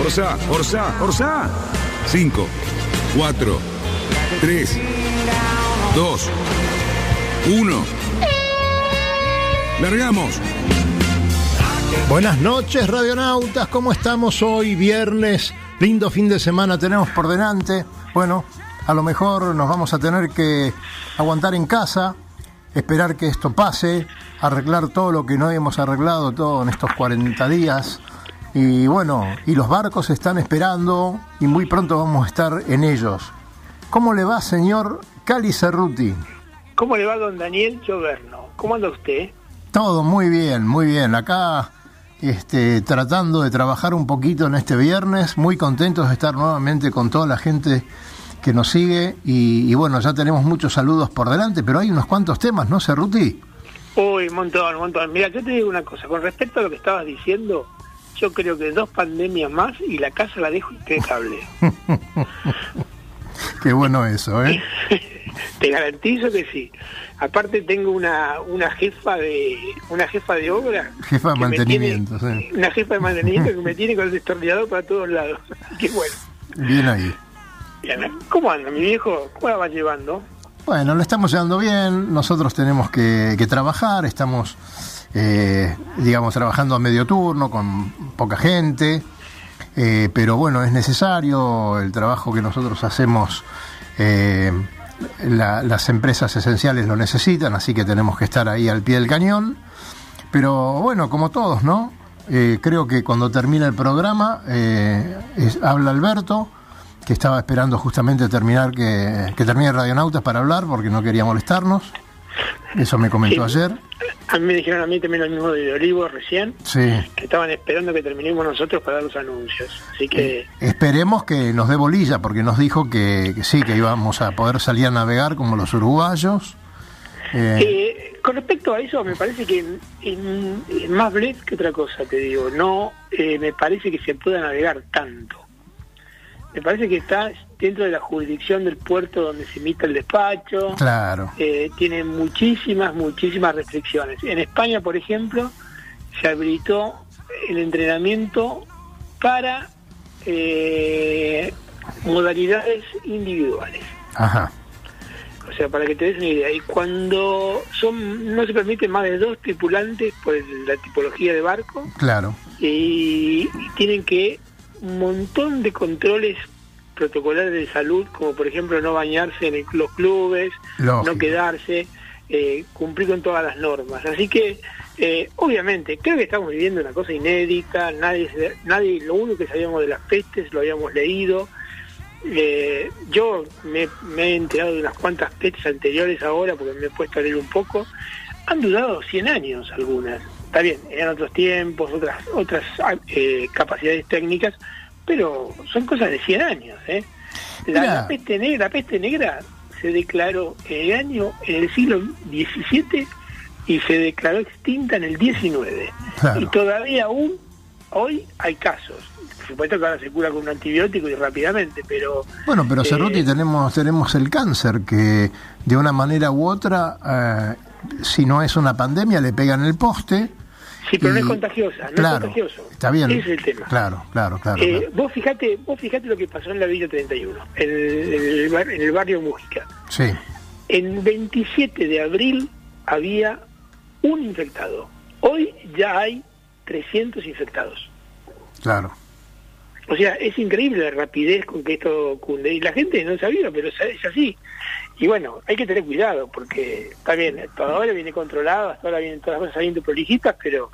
Orsa, Orsa, Orsa. 5, 4, 3, 2, 1. Largamos. Buenas noches, radionautas. ¿Cómo estamos hoy, viernes? Lindo fin de semana tenemos por delante. Bueno, a lo mejor nos vamos a tener que aguantar en casa, esperar que esto pase, arreglar todo lo que no hemos arreglado todo en estos 40 días. Y bueno, y los barcos están esperando y muy pronto vamos a estar en ellos. ¿Cómo le va, señor Cali Cerruti? ¿Cómo le va don Daniel Choverno? ¿Cómo anda usted? Todo muy bien, muy bien. Acá este, tratando de trabajar un poquito en este viernes, muy contentos de estar nuevamente con toda la gente que nos sigue y, y bueno, ya tenemos muchos saludos por delante, pero hay unos cuantos temas, ¿no, Cerruti? Uy, un montón, un montón. Mira, yo te digo una cosa. Con respecto a lo que estabas diciendo, yo creo que dos pandemias más y la casa la dejo impecable. Qué bueno eso, ¿eh? te garantizo que sí. Aparte tengo una, una jefa de una jefa de obra. Jefa de mantenimiento, tiene- sí. Una jefa de mantenimiento que me tiene con el destornillador para todos lados. Qué bueno. Bien ahí. Bien, ¿Cómo anda mi viejo? ¿Cómo la va llevando? Bueno, lo estamos llevando bien, nosotros tenemos que, que trabajar, estamos, eh, digamos, trabajando a medio turno con poca gente, eh, pero bueno, es necesario el trabajo que nosotros hacemos, eh, la- las empresas esenciales lo necesitan, así que tenemos que estar ahí al pie del cañón, pero bueno, como todos, ¿no? Eh, creo que cuando termina el programa, habla Alberto, que estaba esperando justamente terminar que, que termine Radionautas para hablar porque no quería molestarnos. Eso me comentó Sí. ayer. A mí me dijeron a mí también lo mismo de Olivo recién, Sí. que estaban esperando que terminemos nosotros para dar los anuncios. Así que Esperemos que nos dé bolilla porque nos dijo que, que sí, que íbamos a poder salir a navegar como los uruguayos. Eh, Eh, con respecto a eso, me parece que en, en- en más blef que otra cosa, te digo, no eh, me parece que se pueda navegar tanto. Me parece que está dentro de la jurisdicción del puerto donde se emite el despacho, claro. eh, tiene muchísimas, muchísimas restricciones. En España, por ejemplo, se habilitó el entrenamiento para eh, modalidades individuales. Ajá. O sea, para que te des una idea, y cuando son no se permiten más de dos tripulantes por la tipología de barco Claro. y, y tienen que un montón de controles protocolares de salud, como por ejemplo no bañarse en el- los clubes, Lógico. no quedarse, eh, cumplir con todas las normas. Así que, eh, obviamente, creo que estamos viviendo una cosa inédita, nadie, nadie lo único que sabíamos de las pestes lo habíamos leído. Eh, yo me, me he enterado de unas cuantas pestes anteriores ahora porque me he puesto a leer un poco. Han durado 100 años algunas. Está bien, eran otros tiempos, otras otras eh, capacidades técnicas, pero son cosas de 100 años. ¿eh? La, peste negra, la peste negra se declaró en el año, en el siglo XVII y se declaró extinta en el XIX. Claro. Y todavía aún hoy hay casos. Por supuesto que ahora se cura con un antibiótico y rápidamente, pero Bueno, pero Cerruti Eh, tenemos tenemos el cáncer que de una manera u otra, eh, si no es una pandemia, le pegan el poste. sí, pero no es contagiosa, no claro, es contagioso. Está bien. Ese es el tema. Claro, claro, claro. Eh, claro. vos fijate, vos fijate lo que pasó en la Villa 31, en el, en el bar- en el barrio Mújica. Sí, En 27 de abril había un infectado. Hoy ya hay 300 infectados. claro. O sea, es increíble la rapidez con que esto cunde. Y la gente no sabía, pero es así. Y bueno, hay que tener cuidado, porque está bien, hasta ahora viene controlado, hasta ahora vienen todas las cosas saliendo prolijitas, pero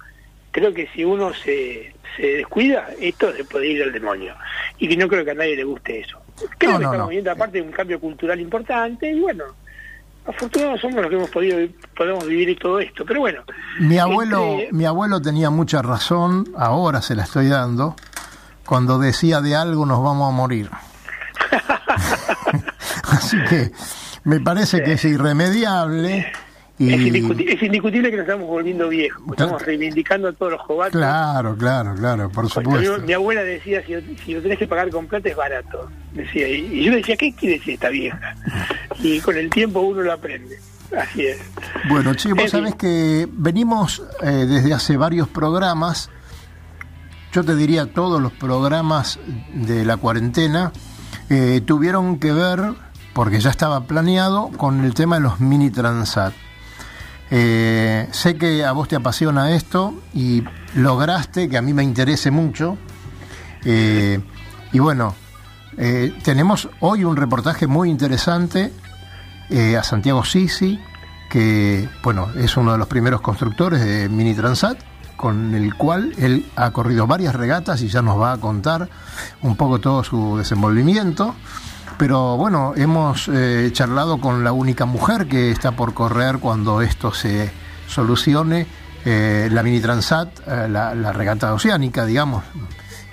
creo que si uno se, se descuida, esto se puede ir al demonio. Y que no creo que a nadie le guste eso. Creo que estamos viendo aparte de un cambio cultural importante, y bueno, afortunados somos los que hemos podido podemos vivir todo esto pero bueno mi abuelo este mi abuelo tenía mucha razón ahora se la estoy dando cuando decía de algo nos vamos a morir así que me parece que es irremediable es, indiscutible, que nos estamos volviendo viejos, estamos reivindicando a todos los jovatos. Claro, claro, claro, por supuesto. Mi, abuela decía, si, si, lo tenés que pagar con plata es barato. decía Y, yo decía, ¿qué quiere decir esta vieja? Y con el tiempo uno lo aprende. Así es. Bueno, chicos, vos sabés que venimos eh, desde hace varios programas, yo te diría todos los programas de la cuarentena, eh, tuvieron que ver, porque ya estaba planeado, con el tema de los mini transat. Eh, sé que a vos te apasiona esto y lograste que a mí me interese mucho. Eh, y bueno, eh, tenemos hoy un reportaje muy interesante a Santiago Sisi, que bueno, es uno de los primeros constructores de Mini Transat, con el cual él ha corrido varias regatas y ya nos va a contar un poco todo su desenvolvimiento. Pero bueno, hemos eh, charlado con la única mujer que está por correr cuando esto se solucione, eh, la Mini Transat, eh, la, regata oceánica, digamos.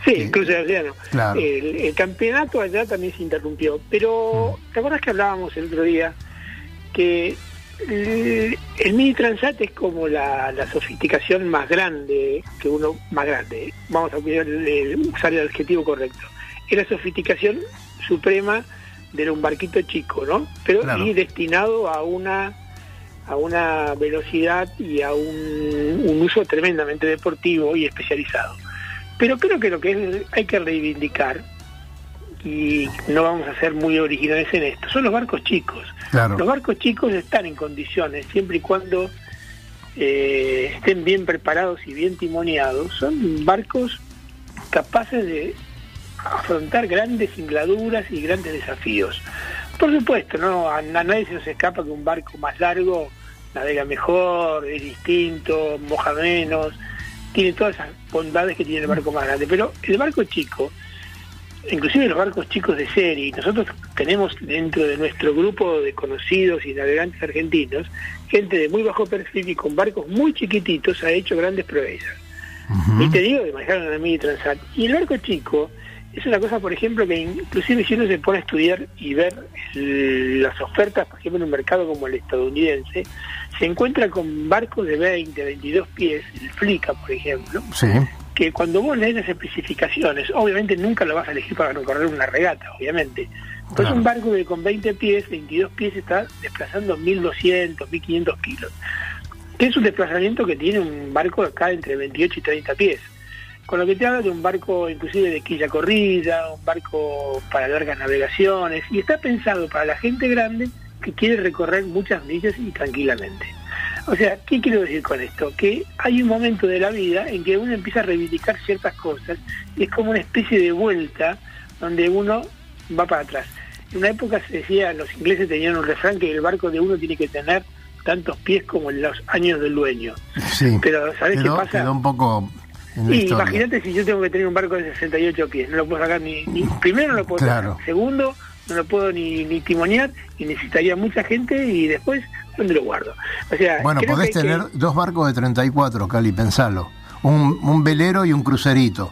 Sí, cruce de océano. El, campeonato allá también se interrumpió, pero mm. ¿te acuerdas que hablábamos el otro día que el, Mini Transat es como la, sofisticación más grande, que uno, más grande, vamos a usar el adjetivo correcto, es la sofisticación suprema de un barquito chico, ¿no? Pero y destinado a una a una velocidad y a un, uso tremendamente deportivo y especializado. Pero creo que lo que hay que reivindicar, y no vamos a ser muy originales en esto, son los barcos chicos. Los barcos chicos están en condiciones, siempre y cuando eh, estén bien preparados y bien timoneados, son barcos capaces de afrontar grandes singladuras y grandes desafíos. Por supuesto, no a, nadie se nos escapa que un barco más largo navega mejor, es distinto, moja menos, tiene todas esas bondades que tiene el barco más grande. Pero el barco chico, inclusive los barcos chicos de serie, nosotros tenemos dentro de nuestro grupo de conocidos y navegantes argentinos, gente de muy bajo perfil y con barcos muy chiquititos ha hecho grandes proezas. Y te digo que manejaron a mí Transat. Y el barco chico es una cosa, por ejemplo, que inclusive si uno se pone a estudiar y ver las ofertas, por ejemplo, en un mercado como el estadounidense, se encuentra con barcos de 20, 22 pies, el Flica, por ejemplo, que cuando vos lees las especificaciones, obviamente nunca lo vas a elegir para recorrer una regata, obviamente. Pues un barco que con 20 pies, 22 pies está desplazando 1200, 1500 kilos. Que es un desplazamiento que tiene un barco acá entre 28 y 30 pies con lo que te habla de un barco inclusive de quilla corrida, un barco para largas navegaciones, y está pensado para la gente grande que quiere recorrer muchas millas y tranquilamente. O sea, ¿qué quiero decir con esto? Que hay un momento de la vida en que uno empieza a reivindicar ciertas cosas y es como una especie de vuelta donde uno va para atrás. En una época se decía, los ingleses tenían un refrán que el barco de uno tiene que tener tantos pies como en los años del dueño. Sí, pero ¿sabes qué pasa? Quedó un poco y imagínate si yo tengo que tener un barco de 68 pies, no lo puedo sacar ni, primero no lo puedo sacar, segundo no lo puedo ni, ni timonear y necesitaría mucha gente y después ¿dónde lo guardo? O sea, bueno, podés tener dos barcos de 34, Cali, pensalo. Un, un velero y un crucerito.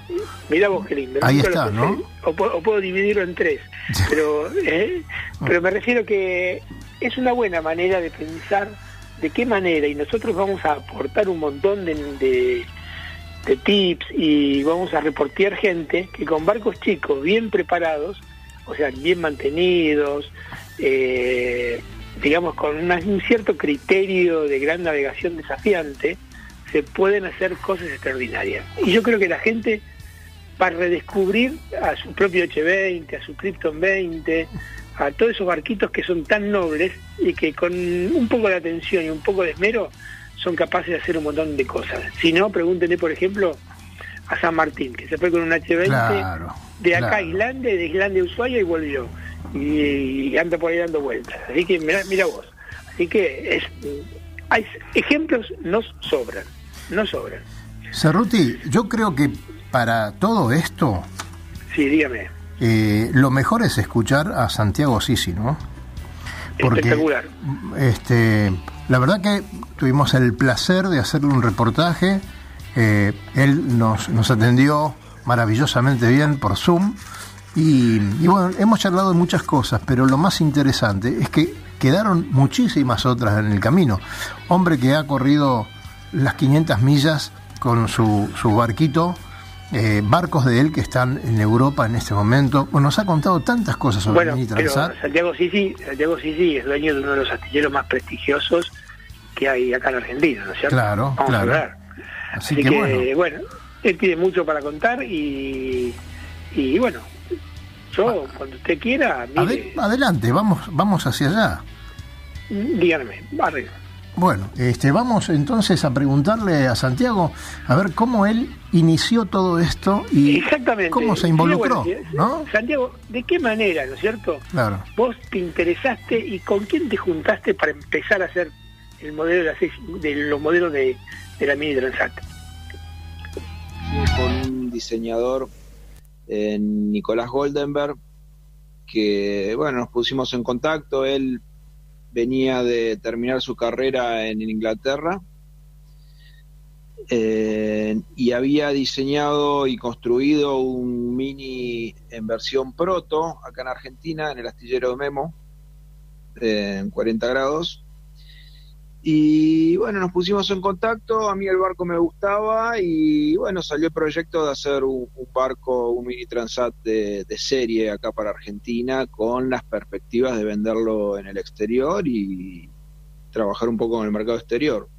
Mira vos qué lindo. Ahí está, ¿no? O, puedo dividirlo en tres. Pero, ¿eh? pero me refiero que es una buena manera de pensar de qué manera, y nosotros vamos a aportar un montón de de tips y vamos a reportear gente que con barcos chicos bien preparados, o sea, bien mantenidos, eh, digamos con un cierto criterio de gran navegación desafiante, se pueden hacer cosas extraordinarias. Y yo creo que la gente para redescubrir a su propio H20, a su Krypton 20, a todos esos barquitos que son tan nobles y que con un poco de atención y un poco de esmero son capaces de hacer un montón de cosas. Si no, pregúntenle, por ejemplo, a San Martín, que se fue con un H20 de acá a. Islandia, de Islandia a Ushuaia y volvió. Y, y anda por ahí dando vueltas. Así que mira, mira vos. Así que es, hay ejemplos nos sobran, no sobran. Cerruti, yo creo que para todo esto Sí, dígame. eh, lo mejor es escuchar a Santiago Sisi, ¿no? Espectacular. este, la verdad que tuvimos el placer de hacerle un reportaje. eh, él nos, nos atendió maravillosamente bien por Zoom. Y, y bueno, hemos charlado de muchas cosas, pero lo más interesante es que quedaron muchísimas otras en el camino. Hombre que ha corrido las 500 millas con su, su barquito, eh, barcos de él que están en Europa en este momento. Bueno, nos ha contado tantas cosas sobre Bueno, Mini pero. Santiago Sisi, Santiago Sisi es dueño de uno de los astilleros más prestigiosos que hay acá en Argentina, ¿no es cierto? Claro, Vamos claro. a ver. Así, Así que, que, bueno. bueno. él tiene mucho para contar y, y bueno, yo cuando usted quiera, mire, Ade- adelante, vamos, vamos hacia allá. díganme, arriba. Bueno, este, vamos entonces a preguntarle a Santiago a ver cómo él inició todo esto y Exactamente. cómo se Sí, involucró, bueno, ¿no? Santiago, ¿de qué manera, no es cierto? Claro. Vos te interesaste y con quién te juntaste para empezar a hacer el modelo de, la seis- de los modelos de, de la Mini Transat. con un diseñador, eh, Nicolás Goldenberg, que bueno, nos pusimos en contacto, él venía de terminar su carrera en Inglaterra eh, y había diseñado y construido un mini en versión proto acá en Argentina, en el astillero de Memo, eh, en 40 grados. Y bueno, nos pusimos en contacto, a mí el barco me gustaba y bueno, salió el proyecto de hacer un, un barco, un mini transat de, de serie acá para Argentina con las perspectivas de venderlo en el exterior y trabajar un poco en el mercado exterior.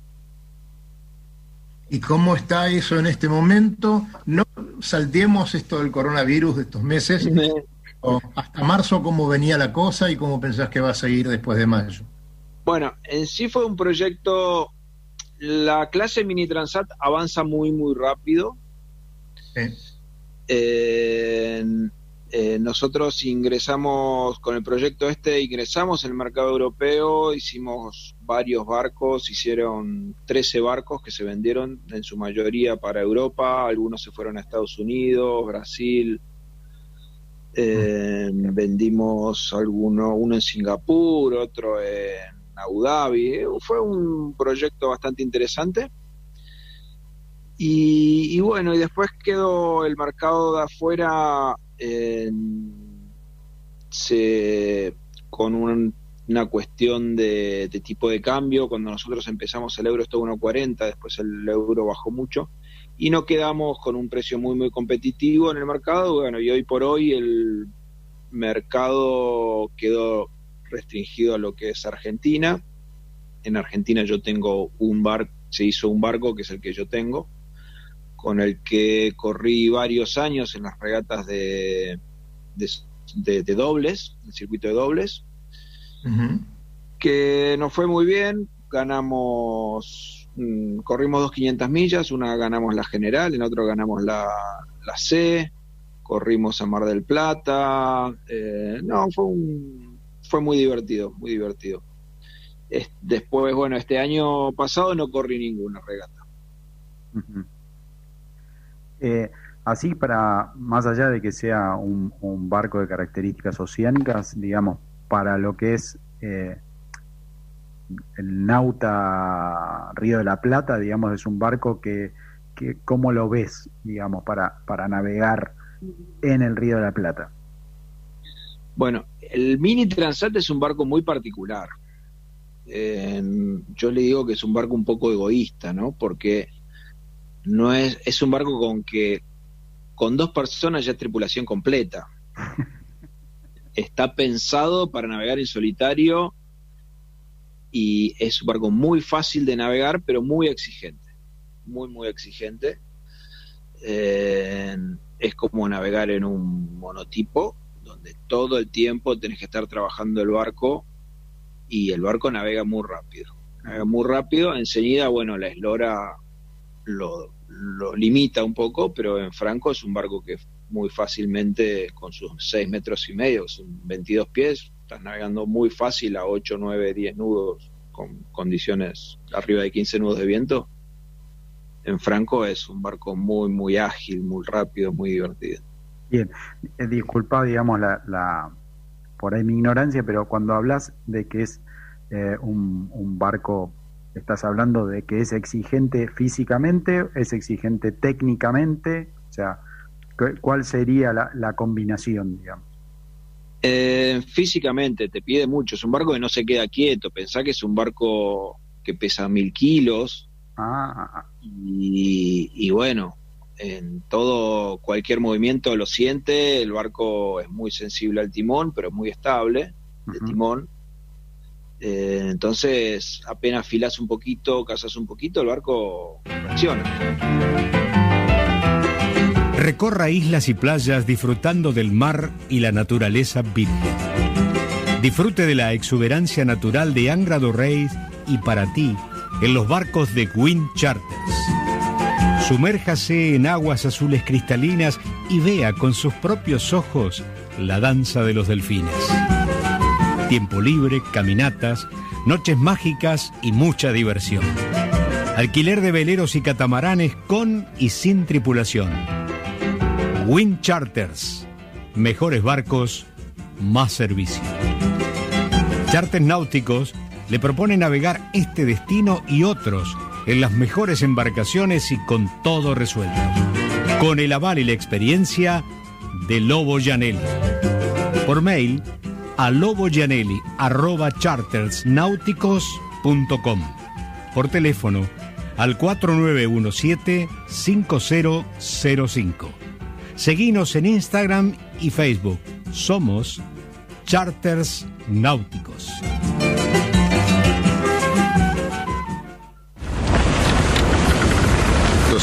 ¿Y cómo está eso en este momento? No saltemos esto del coronavirus de estos meses. o hasta marzo, ¿cómo venía la cosa y cómo pensás que va a seguir después de mayo? Bueno, en sí fue un proyecto, la clase Mini Transat avanza muy, muy rápido. Sí. Eh, eh, nosotros ingresamos con el proyecto este, ingresamos en el mercado europeo, hicimos varios barcos, hicieron 13 barcos que se vendieron en su mayoría para Europa, algunos se fueron a Estados Unidos, Brasil, eh, vendimos alguno, uno en Singapur, otro en Abu Dhabi, Eh, fue un proyecto bastante interesante. Y, bueno, y después quedó el mercado de afuera con un- una cuestión de, de tipo de cambio. Cuando nosotros empezamos el euro estaba 1.40, después el euro bajó mucho y no quedamos con un precio muy muy competitivo en el mercado. Bueno, y hoy por hoy el mercado quedó restringido a lo que es Argentina. En Argentina yo tengo un bar, se hizo un barco que es el que yo tengo, con el que corrí varios años en las regatas de, de, de- de dobles, el circuito de dobles, que nos fue muy bien, ganamos, mm, corrimos dos 500 millas, una ganamos la general, en otro ganamos la, la C, corrimos a Mar del Plata, eh, no, fue un, fue muy divertido, muy divertido. Es- después, bueno, este año pasado no corrí ninguna regata. Eh, así para, más allá de que sea un, un barco de características oceánicas, digamos, para lo que es eh, el Nauta Río de la Plata, digamos, es un barco que, que ¿cómo lo ves, digamos, para, para navegar en el Río de la Plata? Bueno, el Mini Transat es un barco muy particular. Eh, yo le digo que es un barco un poco egoísta, ¿no? Porque no es, es un barco con que con dos personas ya es tripulación completa. Está pensado para navegar en solitario y es un barco muy fácil de navegar, pero muy exigente. Muy, muy exigente. Eh, es como navegar en un monotipo, todo el tiempo tenés que estar trabajando el barco y el barco navega muy rápido. Navega muy rápido, enseguida, bueno, la eslora lo, lo limita un poco, pero en Franco es un barco que muy fácilmente con sus 6 metros y medio, son 22 pies, estás navegando muy fácil a 8, 9, 10 nudos con condiciones arriba de 15 nudos de viento. En Franco es un barco muy, muy ágil, muy rápido, muy divertido. Bien, eh, disculpa, digamos, la, la, por ahí mi ignorancia, pero cuando hablas de que es eh, un, un barco estás hablando de que es exigente físicamente, es exigente técnicamente, o sea, ¿cuál sería la, la combinación, digamos? Eh, físicamente te pide mucho, es un barco que no se queda quieto, pensá que es un barco que pesa mil kilos Ah, ah, ah. y, y bueno, en todo, cualquier movimiento lo siente, el barco es muy sensible al timón, pero muy estable, de Ujú. timón. Eh, entonces, apenas filas un poquito, cazas un poquito, el barco reacciona. Recorra islas y playas disfrutando del mar y la naturaleza virgen. Disfrute de la exuberancia natural de Angra do Reis y para ti en los barcos de Wind Charters. Sumérjase en aguas azules cristalinas y vea con sus propios ojos la danza de los delfines. Tiempo libre, caminatas, noches mágicas y mucha diversión. Alquiler de veleros y catamaranes con y sin tripulación. Wind Charters. Mejores barcos, más servicio. Charters náuticos le propone navegar este destino y otros en las mejores embarcaciones y con todo resuelto. Con el aval y la experiencia de Lobo Janelli. Por mail a loboyanelli.chartersnáuticos.com. Por teléfono al 4917-5005. Seguinos en Instagram y Facebook. Somos Charters Náuticos.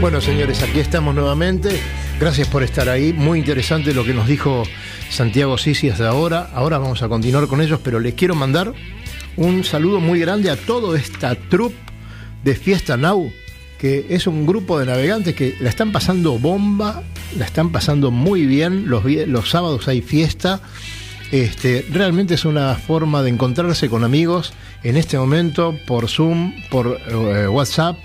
Bueno, señores, aquí estamos nuevamente. Gracias por estar ahí. Muy interesante lo que nos dijo Santiago Sisi hasta ahora. Ahora vamos a continuar con ellos, pero les quiero mandar un saludo muy grande a toda esta troupe de Fiesta Now, que es un grupo de navegantes que la están pasando bomba, la están pasando muy bien. Los, los sábados hay fiesta. Este, realmente es una forma de encontrarse con amigos en este momento por Zoom, por eh, WhatsApp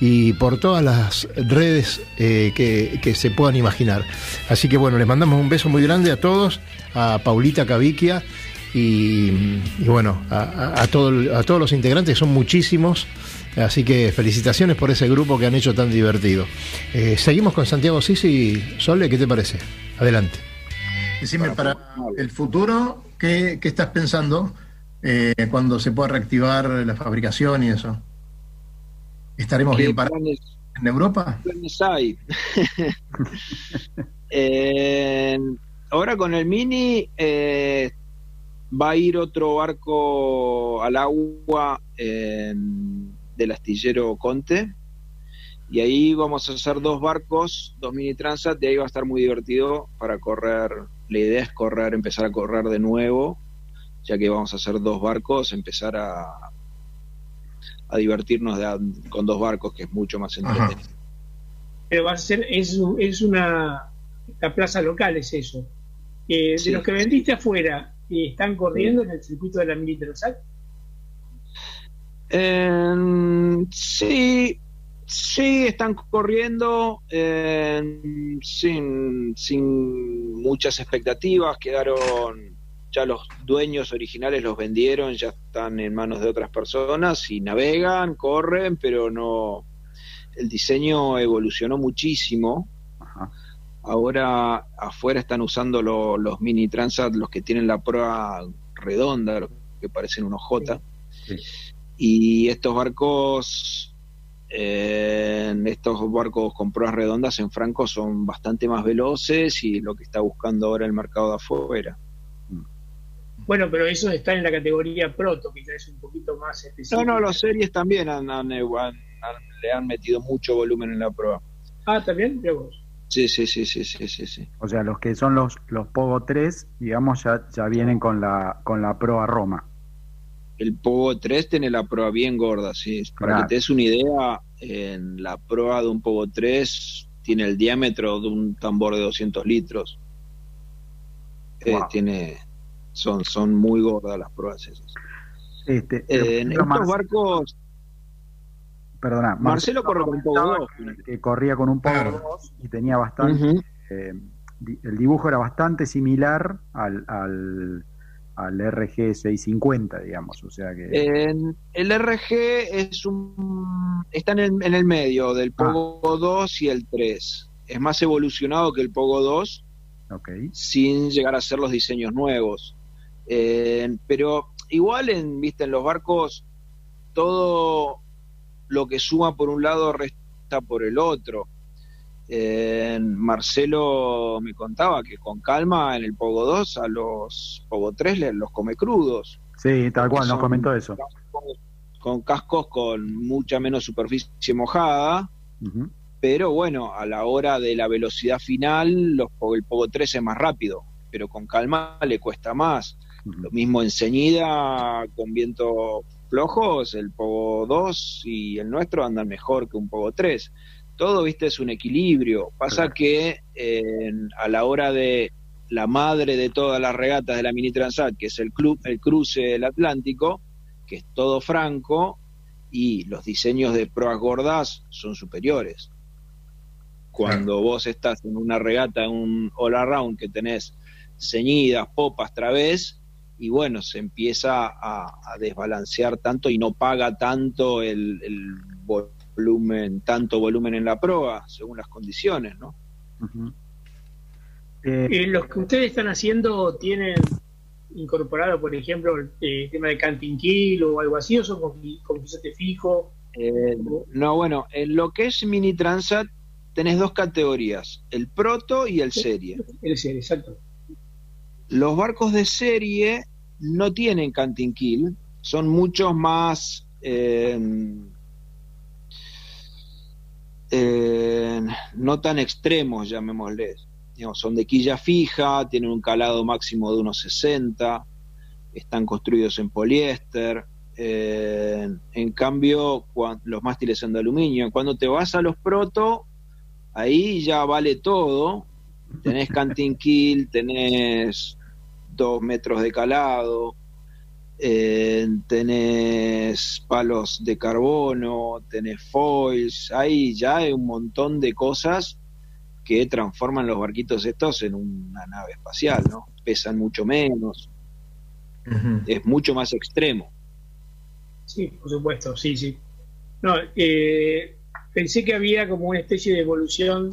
y por todas las redes eh, que, que se puedan imaginar. Así que bueno, les mandamos un beso muy grande a todos, a Paulita Caviquia y, y bueno, a, a- a todo- a todos los integrantes, son muchísimos. Así que felicitaciones por ese grupo que han hecho tan divertido. Eh, seguimos con Santiago Sisi. Sole, ¿qué te parece? Adelante. Decime para el futuro, ¿qué, qué estás pensando eh, cuando se pueda reactivar la fabricación y eso? ¿Estaremos ¿Qué bien parados en Europa? planes hay? Eh, ahora con el Mini eh, va a ir otro barco al agua eh, del astillero Conte. Y ahí vamos a hacer dos barcos, dos mini transat, y ahí va a estar muy divertido para correr. La idea es correr, empezar a correr de nuevo, ya que vamos a hacer dos barcos, empezar a, a divertirnos de con dos barcos, que es mucho más Ajá. entretenido. Pero va a ser, es, un- es una, la plaza local es eso. Eh, Sí. De los que vendiste afuera, ¿están corriendo en el circuito de la Transat? Eh, sí, sí, están corriendo eh, sin, sin muchas expectativas. Quedaron, ya los dueños originales los vendieron, ya están en manos de otras personas y navegan, corren, pero no. El diseño evolucionó muchísimo. Ajá. Ahora afuera están usando lo- los mini transat, los que tienen la proa redonda, los que parecen unos J. Sí. Y estos barcos eh, estos barcos con proas redondas en Franco son bastante más veloces y lo que está buscando ahora el mercado de afuera. Bueno, pero eso está en la categoría proto, que ya es un poquito más específico. No, no, los series también han- han- han- han- le han metido mucho volumen en la prueba. Ah, también, vos. Sí, sí, sí, sí, sí, sí, sí. O sea, los que son los, los Pogo 3, digamos, ya, ya vienen con la, con la proa Roma. El Pogo 3 tiene la proa bien gorda, sí. Para Claro. que te des una idea, en la proa de un Pogo 3 tiene el diámetro de un tambor de 200 litros. Eh, tiene, son, son muy gordas las proas esas. Este, Eh, en estos barcos, perdona, Marcelo corre con un Pogo comentaba 2. que, corría con un Pogo Claro. 2 y tenía bastante. Eh, el dibujo era bastante similar al, al, al RG 650, digamos. O sea que. En- el RG es un está en el, en el medio del Pogo 2 y el 3. Es más evolucionado que el Pogo 2 ok. sin llegar a ser los diseños nuevos. Eh, pero igual en, viste, en los barcos todo lo que suma por un lado resta por el otro. Eh, Marcelo me contaba que con calma en el Pogo 2 a los Pogo 3 le- los come crudos. Sí, tal cual, nos comentó eso. Con cascos con mucha menos superficie mojada, pero bueno, a la hora de la velocidad final, los, el Pogo 3 es más rápido, pero con calma le cuesta más. Lo mismo en ceñida, con vientos flojos, el Pogo 2 y el nuestro andan mejor que un Pogo 3. Todo, viste, es un equilibrio. Pasa que eh, a la hora de la madre de todas las regatas de la Mini Transat, que es el, club, el cruce del Atlántico, que es todo franco, y los diseños de proas gordas son superiores. Cuando vos estás en una regata, en un all around que tenés ceñidas, popas, través, y bueno, se empieza a, a desbalancear tanto y no paga tanto el, el volumen, tanto volumen en la proa, según las condiciones, ¿no? Eh, Eh, los que ustedes están haciendo tienen incorporado, por ejemplo, el eh, tema de canting kill o algo así, o son con, con pisote fijo. Eh, no, bueno, en lo que es Mini Transat tenés dos categorías, el proto y el serie. El ser, exacto. Los barcos de serie no tienen canting kill, son muchos más eh, eh, no tan extremos, llamémosles. Son de quilla fija, tienen un calado máximo de unos 60, están construidos en poliéster. eh, en cambio, los mástiles son de aluminio. Cuando te vas a los proto, ahí ya vale todo. Tenés canting kill, tenés dos metros de calado, eh, tenés palos de carbono, tenés foils, ahí ya hay un montón de cosas que transforman los barquitos estos en una nave espacial, ¿no? Pesan mucho menos, es mucho más extremo. Sí, por supuesto, sí, sí. No, eh, pensé que había como una especie de evolución,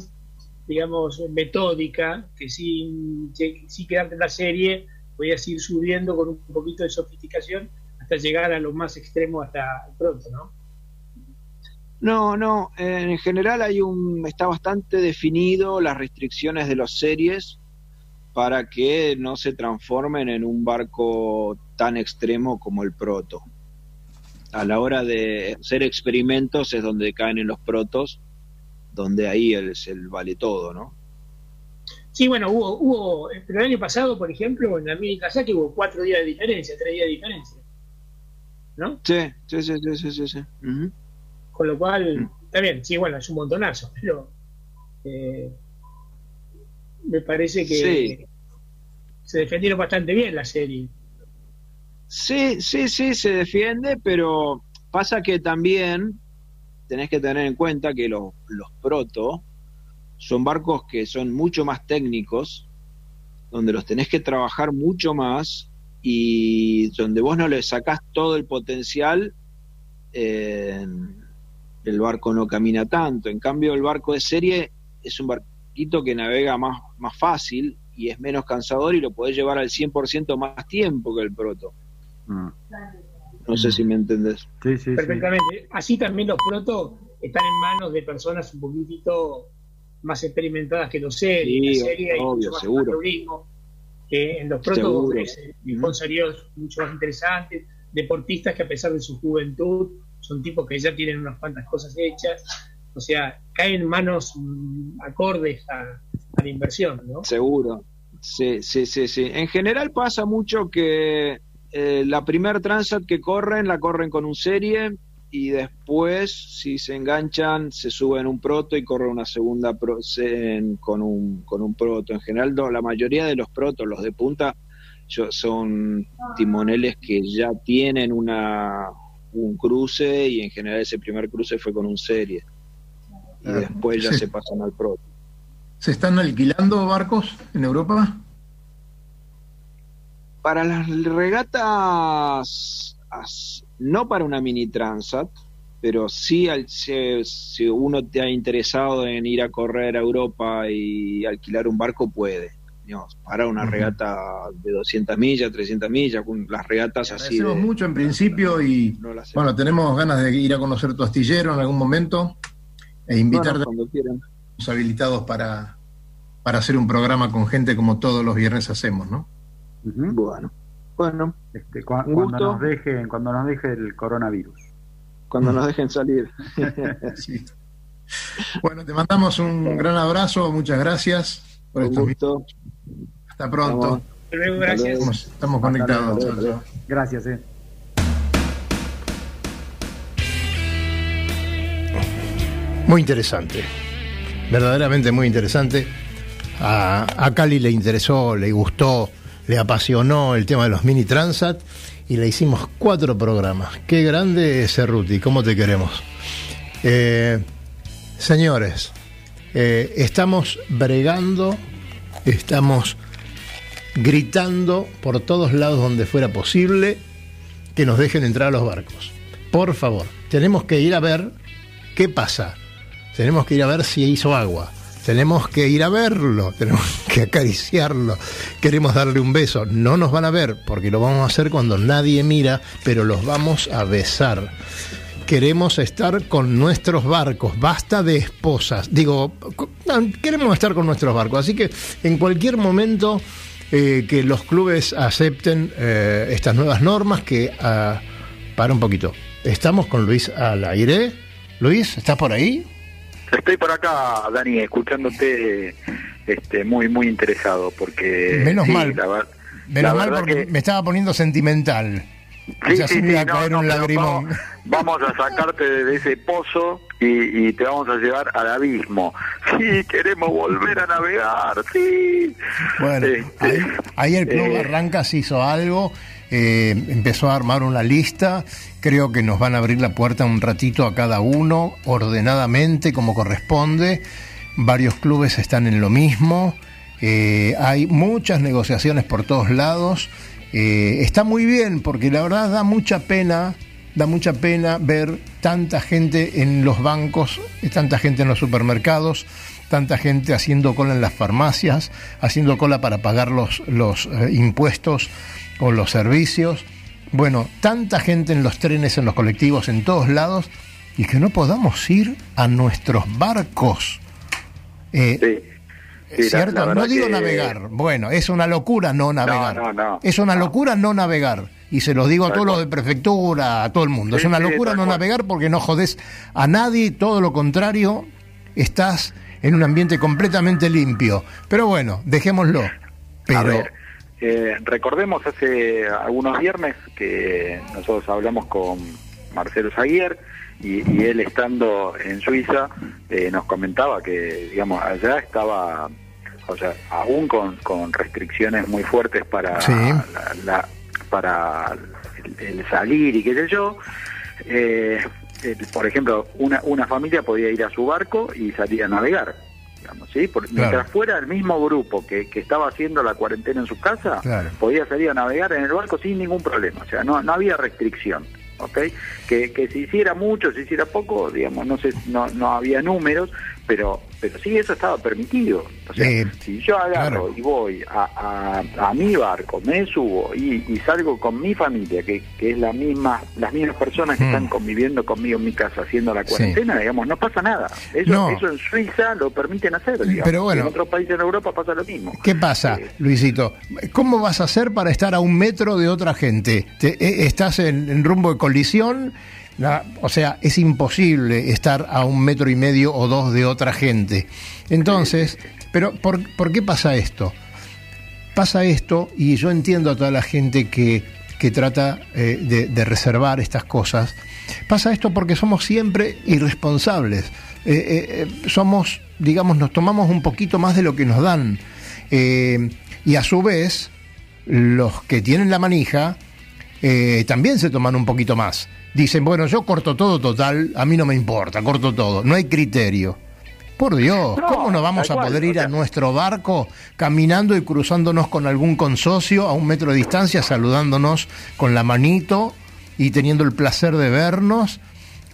digamos, metódica, que sin, sin quedarte en la serie, podías ir subiendo con un poquito de sofisticación hasta llegar a lo más extremo hasta pronto, ¿no? No, no, en general hay un está bastante definido las restricciones de las series para que no se transformen en un barco tan extremo como el proto. A la hora de hacer experimentos es donde caen en los protos, donde ahí es el vale todo, ¿no? Sí, bueno, hubo, hubo, pero el año pasado, por ejemplo, en la mini Kazaki hubo cuatro días de diferencia, tres días de diferencia, ¿no? Sí, sí, sí, sí, sí, sí. Ujú. Con lo cual, Mm. está bien, sí, bueno, es un montonazo, pero eh, me parece que Sí. se defendieron bastante bien la serie. Sí, sí, sí, se defiende, pero pasa que también tenés que tener en cuenta que los, los proto son barcos que son mucho más técnicos, donde los tenés que trabajar mucho más y donde vos no le sacás todo el potencial, eh, el barco no camina tanto. En cambio, el barco de serie es un barquito que navega más, más fácil y es menos cansador y lo podés llevar al 100% más tiempo que el proto. mm. No sé si me entendés. Sí, sí, sí. Perfectamente. Así también los proto están en manos de personas un poquitito más experimentadas que los series. Sí, la serie hay obvio, mucho más seguro. Eh, en los protos sponsorios mucho más interesantes, deportistas que a pesar de su juventud son tipos que ya tienen unas cuantas cosas hechas, o sea, caen en manos mm, acordes a, a la inversión, ¿no? Seguro. Sí, sí, sí, sí. En general pasa mucho que eh, la primer Transat que corren, la corren con un serie y después, si se enganchan, se suben un proto y corren una segunda pro- se- en- con, un, con un proto. En general, no, la mayoría de los protos, los de punta, yo- son timoneles que ya tienen una un cruce y en general ese primer cruce fue con un serie. Y Ah, después ya sí. se pasan al proto. ¿Se están alquilando barcos en Europa? Para las regatas, as- no para una mini transat, pero sí al, si, si uno te ha interesado en ir a correr a Europa y alquilar un barco, puede. Digamos, para una regata de 200 millas, 300 millas, con las regatas así de... Mucho en principio y no bueno, tenemos ganas de ir a conocer tu astillero en algún momento e invitarte Bueno, cuando quieran. habilitados para, para hacer un programa con gente como todos los viernes hacemos, ¿no? Bueno, bueno, Este, Un cuando gusto. nos deje, cuando nos deje el coronavirus. cuando nos dejen salir. Sí. Bueno, te mandamos un gran abrazo, muchas gracias por Un estos gusto. minutos. Hasta pronto. Vamos. Hasta luego, gracias. Estamos, estamos conectados. luego. Gracias, eh. Muy interesante, verdaderamente muy interesante. A, a Cali le interesó, le gustó, le apasionó el tema de los mini transat y le hicimos cuatro programas. Qué grande Cerruti, cómo te queremos. Eh, señores, eh, estamos bregando, estamos gritando por todos lados donde fuera posible que nos dejen entrar a los barcos. Por favor, tenemos que ir a ver qué pasa. Tenemos que ir a ver si hizo agua. Tenemos que ir a verlo, tenemos que acariciarlo, queremos darle un beso. No nos van a ver porque lo vamos a hacer cuando nadie mira, pero los vamos a besar. Queremos estar con nuestros barcos, basta de esposas. Digo, queremos estar con nuestros barcos. Así que en cualquier momento eh, que los clubes acepten eh, estas nuevas normas, que ah, para un poquito. Estamos con Luis al aire. Luis, ¿estás por ahí? Estoy por acá, Dani, escuchándote este, muy, muy interesado, porque... Menos sí, mal. la Menos la mal porque que- me estaba poniendo sentimental. Sí, ya sí, se me sí, iba a caer no, un lagrimón. Vamos, vamos a sacarte de ese pozo y, y te vamos a llevar al abismo. Sí, queremos volver a navegar, sí. Bueno, Este, ahí, ahí el Club eh, Barrancas hizo algo, eh, empezó a armar una lista, creo que nos van a abrir la puerta un ratito a cada uno, ordenadamente, como corresponde. Varios clubes están en lo mismo, eh, hay muchas negociaciones por todos lados. Eh, está muy bien, porque la verdad da mucha pena, da mucha pena ver tanta gente en los bancos, tanta gente en los supermercados, tanta gente haciendo cola en las farmacias, haciendo cola para pagar los, los impuestos o los servicios. Bueno, tanta gente en los trenes, en los colectivos, en todos lados, y que no podamos ir a nuestros barcos. Eh, sí. ¿Cierto? la no digo que- navegar. Bueno, es una locura no navegar. no, no. es una locura no navegar. Y se los digo a todos los de prefectura, a todo el mundo. Sí, es una locura no navegar porque no jodes a nadie, todo lo contrario, estás en un ambiente completamente limpio. Pero bueno, dejémoslo. Pero eh, recordemos hace algunos viernes que nosotros hablamos con Marcelo Zaguier y, y él estando en Suiza eh, nos comentaba que, digamos, allá estaba, o sea, aún con, con restricciones muy fuertes para, Sí. la, la- para el, el salir y qué sé yo. eh, eh, por ejemplo, una, una familia podía ir a su barco y salir a navegar. Digamos, ¿sí? Mientras fuera el mismo grupo que, que estaba haciendo la cuarentena en su casa, Claro. podía salir a navegar en el barco sin ningún problema. O sea, no, no había restricción. ¿ok? Que, que se hiciera mucho, se hiciera poco, digamos, no, sé, no, no había números, pero pero sí eso estaba permitido. O sea, Eh, si yo agarro claro. y voy a, a, a mi barco, me subo y, y salgo con mi familia, que, que es la misma, las mismas personas que Mm. están conviviendo conmigo en mi casa haciendo la Sí. cuarentena, digamos, no pasa nada. Eso, No. eso en Suiza lo permiten hacer, digamos. Pero bueno. En otros países en Europa pasa lo mismo. ¿Qué pasa, Eh, Luisito? ¿Cómo vas a hacer para estar a un metro de otra gente? Te- eh, ¿Estás en, en rumbo de colisión? O sea, es imposible estar a un metro y medio o dos de otra gente. Entonces, pero ¿por, qué pasa esto? Pasa esto y yo entiendo a toda la gente que, que trata eh, de, reservar estas cosas. Pasa esto porque somos siempre irresponsables. Eh, eh, somos, digamos, nos tomamos un poquito más de lo que nos dan. Y a su vez, los que tienen la manija también se toman un poquito más. Dicen, bueno, yo corto todo total, a mí no me importa, corto todo. No hay criterio. Por Dios, No, ¿cómo no vamos a cual, poder ir o a nuestro barco caminando y cruzándonos con algún consocio a un metro de distancia, saludándonos con la manito y teniendo el placer de vernos?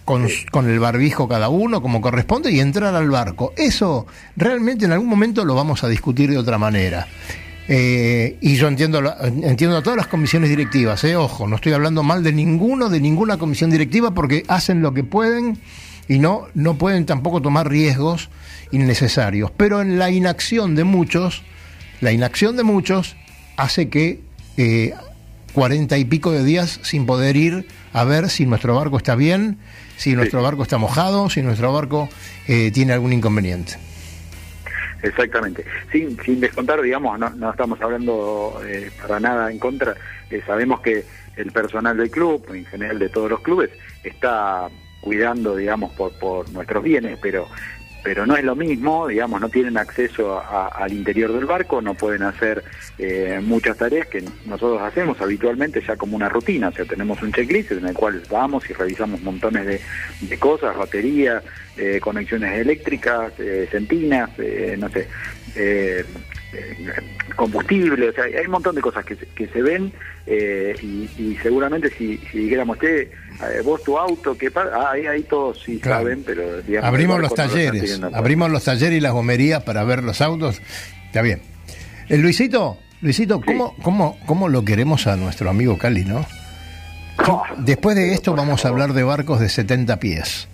Con, con el barbijo cada uno, como corresponde, y entrar al barco. Eso realmente en algún momento lo vamos a discutir de otra manera. Eh, y yo entiendo, entiendo a todas las comisiones directivas, eh, ojo, no estoy hablando mal de ninguno, de ninguna comisión directiva, porque hacen lo que pueden y no, no pueden tampoco tomar riesgos innecesarios. Pero en la inacción de muchos, la inacción de muchos hace que eh, cuarenta y pico de días sin poder ir a ver si nuestro barco está bien, si nuestro barco está mojado, si nuestro barco eh, tiene algún inconveniente. Exactamente. Sin, sin descontar, digamos, no, estamos hablando eh, para nada en contra. Eh, sabemos que el personal del club, en general de todos los clubes, está cuidando, digamos, por, por nuestros bienes, pero pero no es lo mismo, digamos, no tienen acceso al interior del barco, no pueden hacer eh, muchas tareas que nosotros hacemos habitualmente ya como una rutina, o sea, tenemos un checklist en el cual vamos y revisamos montones de, cosas, baterías, eh, conexiones eléctricas, eh, centinas, eh, no sé, combustible, o sea, hay un montón de cosas que se, que se ven eh, y, y seguramente si, si dijéramos, che, eh, vos tu auto, ¿qué pasa? Ah, ahí, ahí todos sí Claro. saben, pero digamos... abrimos los lo talleres, cuenta. abrimos los talleres y las gomerías para ver los autos. Está bien. Eh, Luisito, Luisito, ¿cómo, cómo, ¿cómo lo queremos a nuestro amigo Cali, no? Oh, Después de esto vamos a hablar de barcos de 70 pies.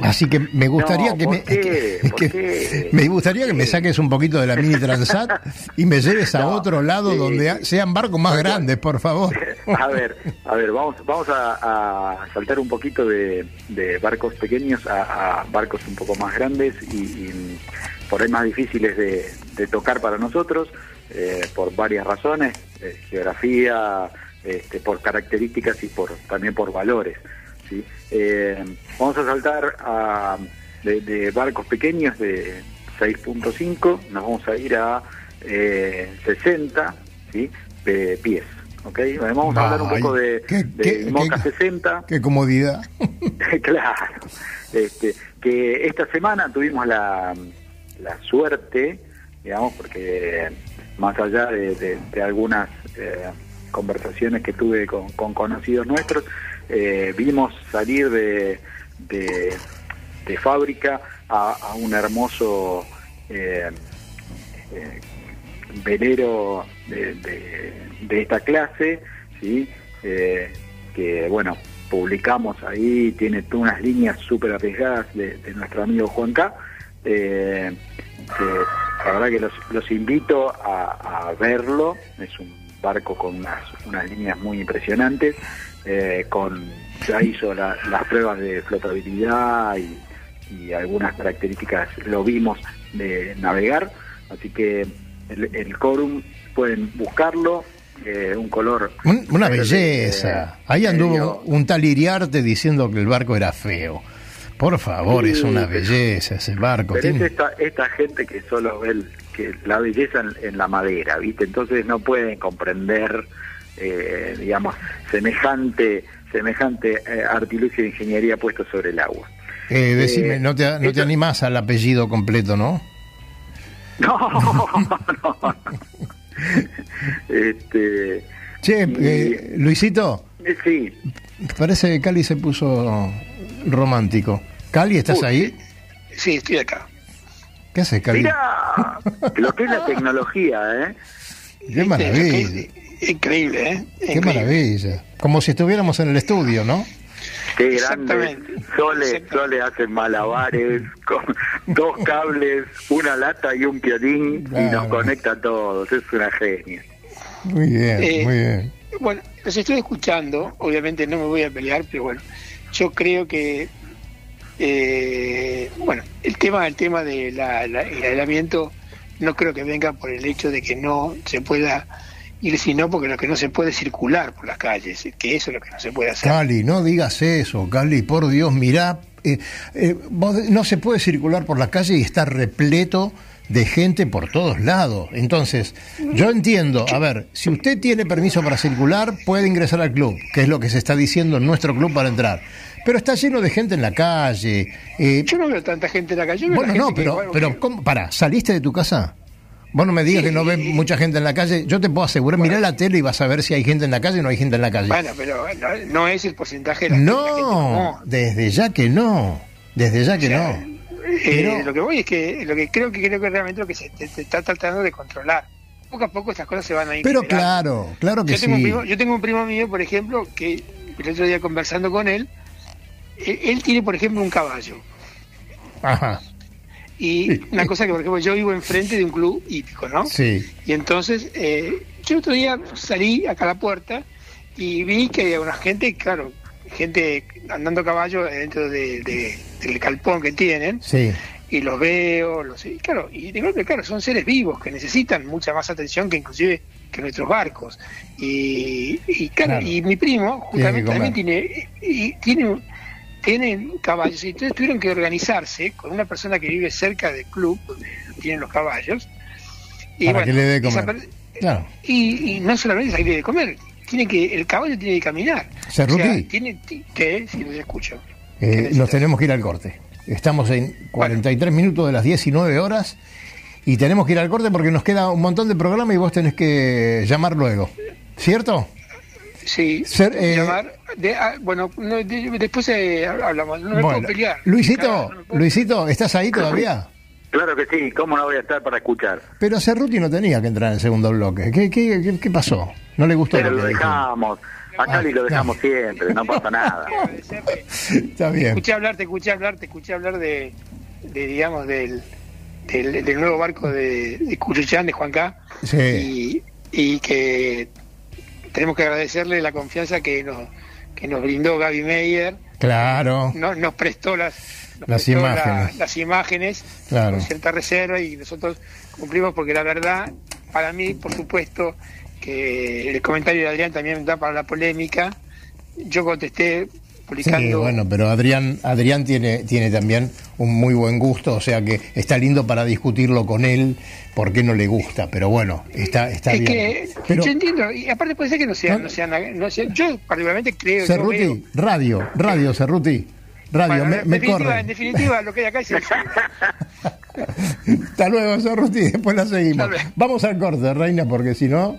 Así que me gustaría No, que ¿por me qué? que- ¿Por que- qué? me gustaría que me saques un poquito de la mini Transat y me lleves a No, otro lado sí, donde sean barcos más grandes, por favor. A ver, a ver, vamos, vamos a, a saltar un poquito de, de barcos pequeños a, a barcos un poco más grandes y, y por ahí más difíciles de, de tocar para nosotros, eh, por varias razones, eh, geografía, este, por características y por también por valores. ¿Sí? Eh, vamos a saltar a, de, de barcos pequeños de 6.5, nos vamos a ir a eh, 60 ¿sí? de pies. ¿ok? Vamos a hablar un poco de, qué- de qué- Moca qué- 60. Qué comodidad. claro. Este, que esta semana tuvimos la, la suerte, digamos, porque más allá de, de- de algunas eh, conversaciones que tuve con, con conocidos nuestros, eh, vimos salir de, de, fábrica a, un hermoso eh, eh, velero de, de- esta clase, ¿sí? Eh, que bueno, publicamos ahí, tiene unas líneas súper arriesgadas de, de nuestro amigo Juan K. la verdad que los, los invito a, a verlo, es un barco con unas, unas líneas muy impresionantes, eh, con ya hizo la- las pruebas de flotabilidad y, y algunas características lo vimos de navegar, así que el, el Corum pueden buscarlo, eh, un color Un- una belleza. eh, Ahí anduvo un tal Iriarte diciendo que el barco era feo. Por favor, Sí, es una belleza ese barco. Pero es esta, esta gente que solo ve el- que la belleza en, en la madera, ¿viste? Entonces no pueden comprender, eh, digamos, semejante semejante eh, artilugio de ingeniería puesto sobre el agua. Eh, decime, eh, no te, no te animás al apellido completo, ¿no? No, no. este, Che, Y- eh, Luisito, eh, sí, parece que Cali se puso romántico. Cali, ¿estás Uy, ahí? Sí, estoy acá. ¿Qué haces, Cali? Mira, lo que es la tecnología, ¿eh? Qué maravilla. Increíble, ¿eh? Qué maravilla. Como si estuviéramos en el estudio, ¿no? Qué grande. Exactamente. Sole. Sole hace malabares con dos cables, una lata y un piolín y Claro. nos conecta a todos. Es una genia. Muy bien, Eh, muy bien. Bueno, los estoy escuchando, obviamente no me voy a pelear, pero bueno, yo creo que, eh, bueno, el tema, el tema del aislamiento no creo que venga por el hecho de que no se pueda ir, sino porque lo que no se puede circular por las calles, que eso es lo que no se puede hacer. Cali, no digas eso, Cali, por Dios, mirá, eh, eh, vos- no se puede circular por la calle y está repleto de gente por todos lados. Entonces, yo entiendo, a ver, si usted tiene permiso para circular, puede ingresar al club, que es lo que se está diciendo en nuestro club para entrar. Pero está lleno de gente en la calle. eh, Yo no veo tanta gente en la calle. yo veo bueno, la no, gente que, pero, bueno, pero ¿cómo? Pará, ¿saliste de tu casa? Vos no me digas Sí. que no ves mucha gente en la calle. Yo te puedo asegurar, mirá la tele y vas a ver si hay gente en la calle o no hay gente en la calle. Bueno, pero no, no es el porcentaje de la, la gente No, desde ya que no. Desde ya que O sea, no. Eh, Pero- lo que voy es que lo que creo que creo que realmente lo que se te- te está tratando de controlar. Poco a poco estas cosas se van a ir. Pero claro, claro que yo tengo, un sí. primo, yo tengo un primo mío, por ejemplo, que el otro día conversando con él, él, él tiene, por ejemplo, un caballo. Ajá, Y una cosa que, por ejemplo, yo vivo enfrente de un club hípico, ¿no? sí. Y entonces, eh, yo otro día salí acá a la puerta y vi que había una gente, claro, gente andando a caballo dentro de- de- del calpón que tienen, Sí, y los veo, los, y claro, y de golpe, claro, son seres vivos que necesitan mucha más atención que inclusive que nuestros barcos. Y, y claro, Claro. y mi primo justamente también tiene, y, tiene, tienen caballos, y entonces tuvieron que organizarse con una persona que vive cerca del club, donde tienen los caballos, y para que le dé comer. Claro. y, y no solamente salir de comer, tiene que, el caballo tiene que caminar. Cerruti. O sea, tiene, ti- ¿qué? Si los escucho. ¿Qué Eh, nos tenemos que ir al corte. Estamos en 43 minutos de las 19 horas y tenemos que ir al corte porque nos queda un montón de programa y vos tenés que llamar luego. ¿Cierto? Sí, Ser- eh, llamar. de- ah, bueno, no, de- después eh, hablamos. No me puedo Bueno, pelear. Luisito, Claro, no me puedo- Luisito, ¿estás ahí todavía? Claro que sí, ¿cómo no voy a estar para escuchar? Pero Cerruti no tenía que entrar en el segundo bloque. ¿Qué, qué, qué, qué pasó? ¿No le gustó Pero lo lo dejamos. A Cali lo dejamos siempre, no pasa nada. Está bien. escuché hablar, te escuché hablar, te escuché hablar de, de digamos, del, del, del nuevo barco de, de Cuchuchán, de Juan K. Sí. Y, y que tenemos que agradecerle la confianza que nos, que nos brindó Gaby Meyer. Claro. No, nos prestó las, nos Las prestó la- imágenes. las imágenes Claro. con cierta reserva y nosotros cumplimos porque la verdad, para mí, por supuesto, que el comentario de Adrián también da para la polémica. Yo contesté publicando. Sí, bueno, pero Adrián, Adrián tiene, tiene también un muy buen gusto, o sea que está lindo para discutirlo con él, por qué no le gusta, pero bueno, está, está es bien. que pero, yo entiendo, y aparte puede ser que no sea, No. no sean, no sea- yo particularmente creo, yo Cerruti, veo- radio, radio, Cerruti, radio, Bueno, me, en, me definitiva, corre. en definitiva, lo que hay acá es el Hasta luego, Cerruti, después la seguimos. Vamos al corte, Reina, porque si no...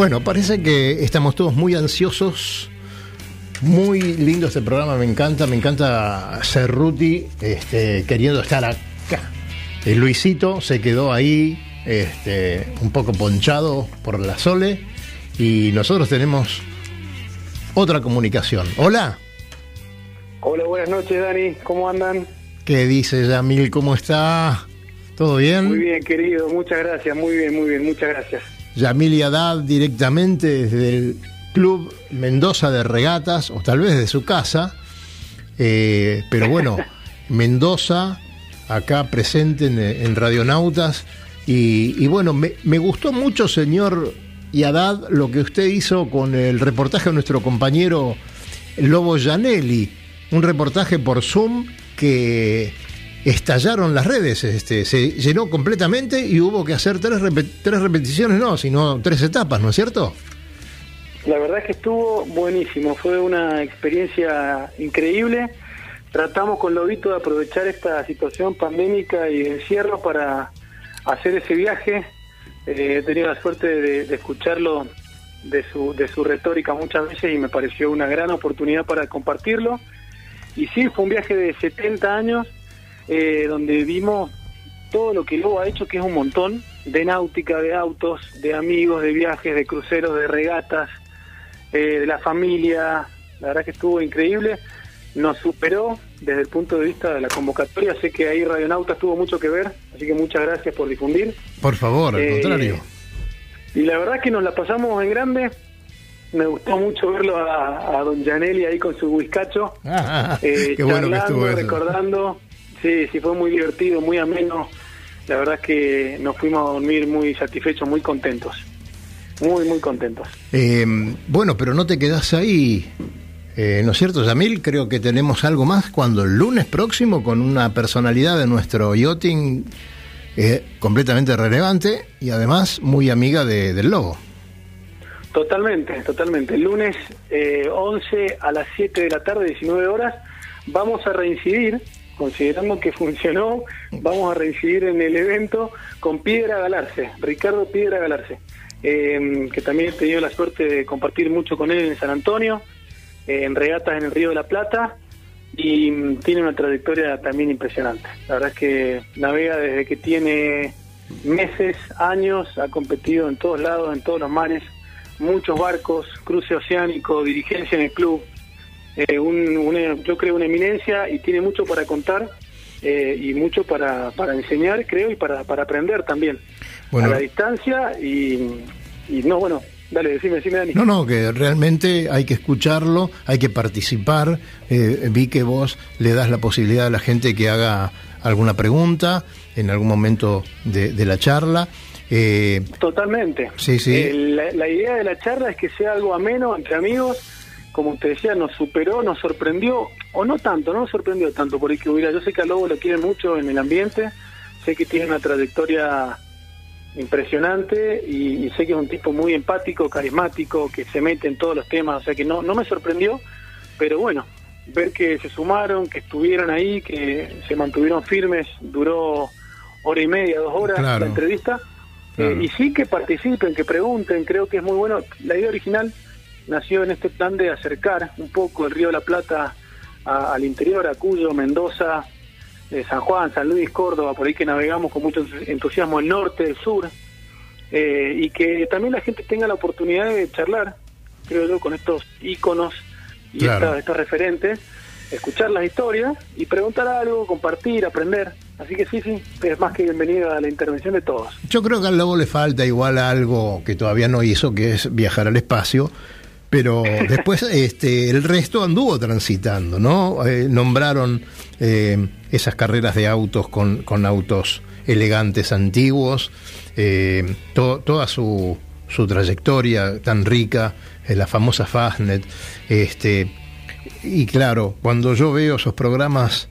Bueno, parece que estamos todos muy ansiosos. Muy lindo este programa, me encanta, me encanta Cerruti este, queriendo estar acá. El Luisito se quedó ahí este, un poco ponchado por la Sole y nosotros tenemos otra comunicación. Hola. Hola, buenas noches, Dani. ¿Cómo andan? ¿Qué dice Yamil? ¿Cómo está? ¿Todo bien? Muy bien, querido. Muchas gracias. Muy bien, muy bien. Muchas gracias. Yamil y Haddad directamente desde el Club Mendoza de Regatas, o tal vez de su casa. Eh, pero bueno, Mendoza, acá presente en, en Radionautas. Y, y bueno, me, me gustó mucho, señor Haddad, lo que usted hizo con el reportaje de nuestro compañero Lobo Janelli. Un reportaje por Zoom que estallaron las redes, este, se llenó completamente y hubo que hacer tres, repe- tres repeticiones, no, sino tres etapas, ¿no es cierto? La verdad es que estuvo buenísimo, fue una experiencia increíble. Tratamos con Lobito de aprovechar esta situación pandémica y de encierro para hacer ese viaje. Eh, he tenido la suerte de, de escucharlo de su, de su retórica muchas veces y me pareció una gran oportunidad para compartirlo. Y sí, fue un viaje de 70 años eh, donde vimos todo lo que Lobo ha hecho, que es un montón, de náutica, de autos, de amigos, de viajes, de cruceros, de regatas, eh, de la familia. La verdad que estuvo increíble. Nos superó desde el punto de vista de la convocatoria. Sé que ahí Radionautas tuvo mucho que ver, así que muchas gracias por difundir. Por favor, al Eh, contrario. Y la verdad que nos la pasamos en grande. Me gustó mucho verlo a, a Don Janelli ahí con su whiskacho. eh, Qué bueno que estuvo eso. recordando. Sí, sí, fue muy divertido, muy ameno. La verdad es que nos fuimos a dormir muy satisfechos, muy contentos. Muy, muy contentos. Eh, bueno, pero no te quedas ahí, eh, ¿no es cierto, Yamil? Creo que tenemos algo más cuando el lunes próximo con una personalidad de nuestro yachting eh, completamente relevante y además muy amiga de- del Lobo. Totalmente, totalmente. El lunes eh, 11 a las 7 de la tarde, 19 horas, vamos a reincidir, considerando que funcionó, vamos a reincidir en el evento con Piedra Galarce, Ricardo Piedra Galarce, eh, que también he tenido la suerte de compartir mucho con él en San Antonio, en regatas en el Río de la Plata, y mm, tiene una trayectoria también impresionante. La verdad es que navega desde que tiene meses, años, ha competido en todos lados, en todos los mares, muchos barcos, cruce oceánico, dirigencia en el club, eh, un- una- yo creo una eminencia y tiene mucho para contar eh, y mucho para, para enseñar, creo, y para, para aprender también Bueno. a la distancia y, y no, bueno, dale, decime, decime Dani. No, no, que realmente hay que escucharlo, hay que participar. Eh, vi que vos le das la posibilidad a la gente que haga alguna pregunta en algún momento de, de la charla. Eh, Totalmente. Sí, sí. Eh, la, la idea de la charla es que sea algo ameno entre amigos. Como usted decía, nos superó, nos sorprendió, o no tanto, no nos sorprendió tanto, porque mira, yo sé que a Lobo lo quieren mucho en el ambiente, sé que tiene una trayectoria impresionante y, y sé que es un tipo muy empático, carismático, que se mete en todos los temas, o sea que no, no me sorprendió, pero bueno, ver que se sumaron, que estuvieron ahí, que se mantuvieron firmes, duró hora y media, dos horas Claro. la entrevista. Claro. Eh, y sí que participen, que pregunten, creo que es muy bueno. La idea original nació en este plan de acercar un poco el Río de la Plata a- al interior, a Cuyo, Mendoza, eh, San Juan, San Luis, Córdoba, por ahí que navegamos con mucho entusiasmo el norte, el sur, eh, y que también la gente tenga la oportunidad de charlar, creo yo, con estos íconos y Claro. estas- estos referentes, escuchar las historias y preguntar algo, compartir, aprender. Así que sí, sí, es más que bienvenida a la intervención de todos. Yo creo que al lobo le falta igual algo que todavía no hizo, que es viajar al espacio. Pero después este, el resto anduvo transitando, ¿no? Eh, nombraron eh, esas carreras de autos con, con autos elegantes antiguos, eh, to- toda su, su trayectoria tan rica, eh, la famosa Fastnet. Este, y claro, cuando yo veo esos programas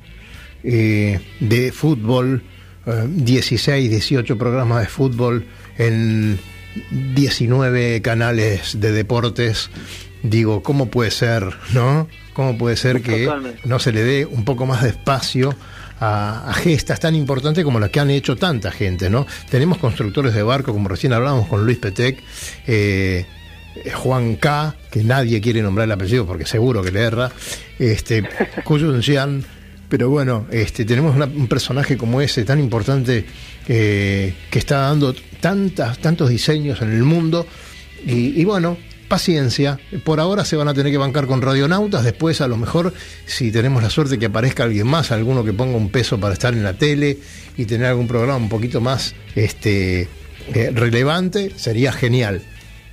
de fútbol, eh, 16, 18 programas de fútbol en 19 canales de deportes, digo, ¿cómo puede ser, no? ¿Cómo puede ser que Totalmente. no se le dé un poco más de espacio a, a gestas tan importantes como las que han hecho tanta gente, ¿no? Tenemos constructores de barco, como recién hablábamos con Luis Petec, eh, Juan K, que nadie quiere nombrar el apellido porque seguro que le erra, este, Xian, pero bueno, este, tenemos una- un personaje como ese tan importante eh, que está dando tantas, tantos diseños en el mundo y, y bueno, paciencia. Por ahora se van a tener que bancar con radionautas. Después, a lo mejor, si tenemos la suerte que aparezca alguien más, alguno que ponga un peso para estar en la tele y tener algún programa un poquito más este, eh, relevante, sería genial.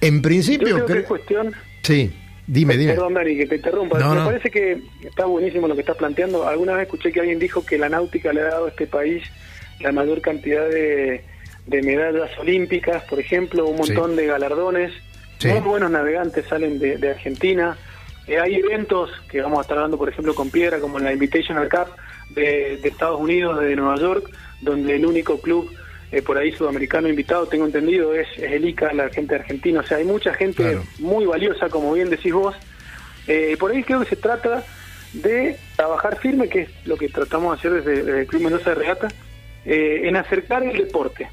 En Yo principio, creo que es cuestión sí, dime, dime. Perdón, Dani, que te interrumpa. No, Me no. parece que está buenísimo lo que estás planteando. Alguna vez escuché que alguien dijo que la náutica le ha dado a este país la mayor cantidad de, de medallas olímpicas, por ejemplo, un montón de galardones. Sí. Muy buenos navegantes salen de, de Argentina. Eh, hay eventos que vamos a estar dando, por ejemplo, con Piedra, como la Invitational Cup de, de Estados Unidos, de Nueva York, donde el único club eh, por ahí sudamericano invitado, tengo entendido, es, es el ICA, la gente argentina. O sea, hay mucha gente Claro. muy valiosa, como bien decís vos. Eh, por ahí creo que se trata de trabajar firme, que es lo que tratamos de hacer desde, desde el Club Mendoza de Regata, eh, en acercar el deporte,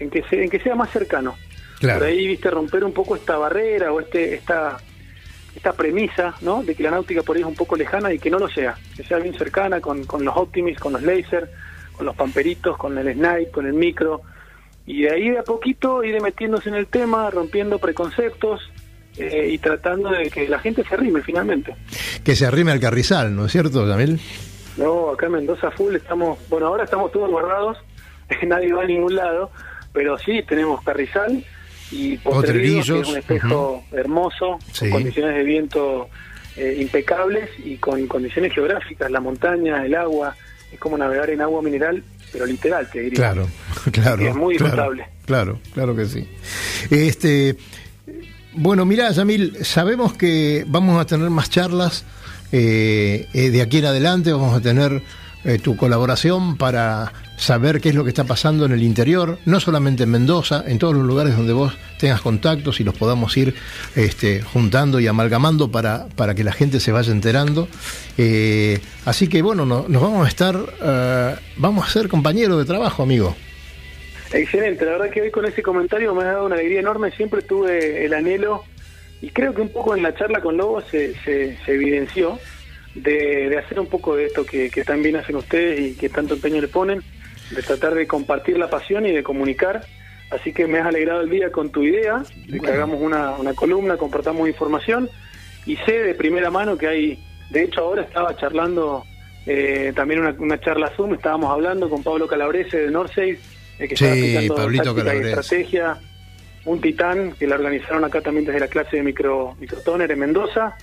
en que, se- en que sea más cercano. Claro. Por ahí, viste, romper un poco esta barrera o este esta esta premisa, ¿no? De que la náutica por ahí es un poco lejana y que no lo sea, que sea bien cercana con, con los Optimis, con los Laser, con los Pamperitos, con el Snipe, con el Micro, y de ahí de a poquito ir metiéndose en el tema, rompiendo preconceptos eh, y tratando de que la gente se arrime finalmente. Que se arrime al carrizal, ¿no es cierto, Yamil? No, acá en Mendoza Full estamos, bueno, ahora estamos todos guardados, nadie va a ningún lado, pero sí tenemos Carrizal y Potrerillos, que es un espejo hermoso, Sí. con condiciones de viento eh, impecables y con condiciones geográficas, la montaña, el agua, es como navegar en agua mineral, pero literal, te diría. Claro, claro. Y es muy claro, disfrutable. Claro, claro que sí. Este, bueno, mira, Yamil, sabemos que vamos a tener más charlas eh, eh, de aquí en adelante, vamos a tener eh, tu colaboración para saber qué es lo que está pasando en el interior, no solamente en Mendoza, en todos los lugares donde vos tengas contactos y los podamos ir este, juntando y amalgamando para, para que la gente se vaya enterando. Eh, así que bueno, no- nos vamos a estar, eh, vamos a ser compañeros de trabajo, amigo. Excelente, la verdad que hoy con ese comentario me ha dado una alegría enorme, siempre tuve el anhelo y creo que un poco en la charla con Lobo se, se, se evidenció de, de hacer un poco de esto que, que tan bien hacen ustedes y que tanto empeño le ponen, de tratar de compartir la pasión y de comunicar. Así que me has alegrado el día con tu idea de que hagamos una, una columna, compartamos información. Y sé de primera mano que hay, de hecho ahora estaba charlando eh, también una, una charla Zoom, estábamos hablando con Pablo Calabrese de Norseid, eh, que Sí, estaba aplicando Pablito táctica y estrategia, un titán que la organizaron acá también desde la clase de micro, microtoner en Mendoza.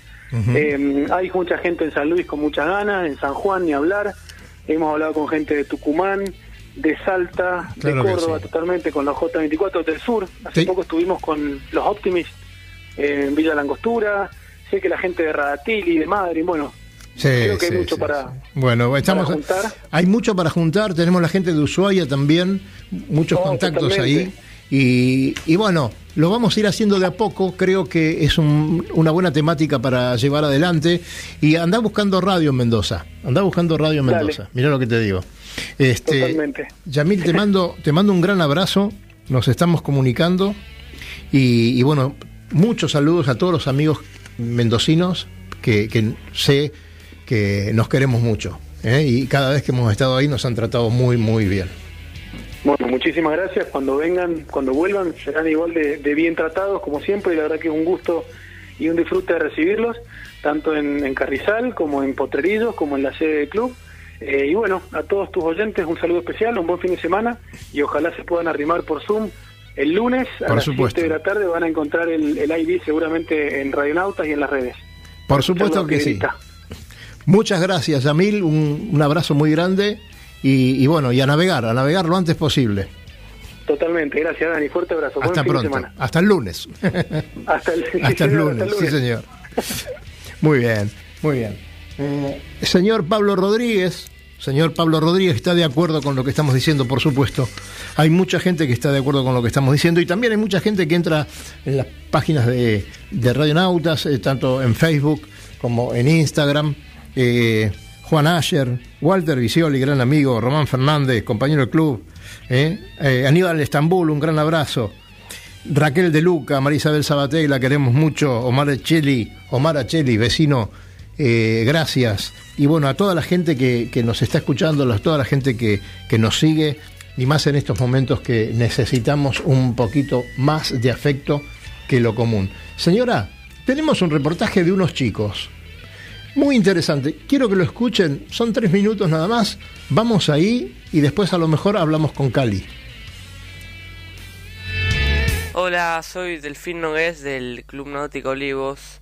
Eh, hay mucha gente en San Luis con muchas ganas, en San Juan ni hablar. Hemos hablado con gente de Tucumán, de Salta, Claro de Córdoba sí. totalmente, con los J24 del sur. Hace Sí. poco estuvimos con los Optimis eh, en Villa Langostura. Sé que la gente de Radatili, de Madrid, bueno, Sí, creo que sí, hay mucho sí, para. Bueno, estamos para juntar. hay mucho para juntar, tenemos la gente de Ushuaia también, muchos Oh, contactos totalmente. ahí. Y, y bueno, lo vamos a ir haciendo de a poco, creo que es un- una buena temática para llevar adelante. Y anda buscando radio en Mendoza, anda buscando radio en. Mendoza, mira lo que te digo. Este, Totalmente. Yamil, te mando, te mando un gran abrazo, nos estamos comunicando y, y bueno, muchos saludos a todos los amigos mendocinos que, que sé que nos queremos mucho. ¿eh? Y cada vez que hemos estado ahí nos han tratado muy, muy bien. Bueno, muchísimas gracias. Cuando vengan, cuando vuelvan, serán igual de, de bien tratados como siempre y la verdad que es un gusto y un disfrute de recibirlos, tanto en, en Carrizal como en Potrerillos, como en la sede del club. Eh, y bueno, a todos tus oyentes un saludo especial, un buen fin de semana y ojalá se puedan arrimar por Zoom. El lunes a Por las supuesto. 7 de la tarde van a encontrar el, el ID seguramente en Radionautas y en las redes. Por supuesto Saludos, que sí. Muchas gracias, Yamil, un, un abrazo muy grande y, y bueno, y a navegar, a navegar lo antes posible. Totalmente, gracias Dani, fuerte abrazo. Buen Hasta fin de pronto, semana. hasta el lunes. Hasta el, Hasta el lunes, sí señor. Muy bien, muy bien. Eh, señor Pablo Rodríguez, señor Pablo Rodríguez está de acuerdo con lo que estamos diciendo, por supuesto. Hay mucha gente que está de acuerdo con lo que estamos diciendo y también hay mucha gente que entra en las páginas de, de Radionautas, eh, tanto en Facebook como en Instagram. Eh, Juan Asher, Walter Visioli, gran amigo, Román Fernández, compañero del club, eh, eh, Aníbal Estambul, un gran abrazo. Raquel de Luca, María Isabel Sabaté, la queremos mucho, Omar Cheli, Omar Acheli, vecino eh, gracias. Y bueno, a toda la gente que, que nos está escuchando, a toda la gente que, que nos sigue, y más en estos momentos que necesitamos un poquito más de afecto que lo común. Señora, tenemos un reportaje de unos chicos. Muy interesante. Quiero que lo escuchen. Son tres minutos nada más. Vamos ahí y después a lo mejor hablamos con Cali. Hola, soy Delfín Nogués del Club Náutico Olivos.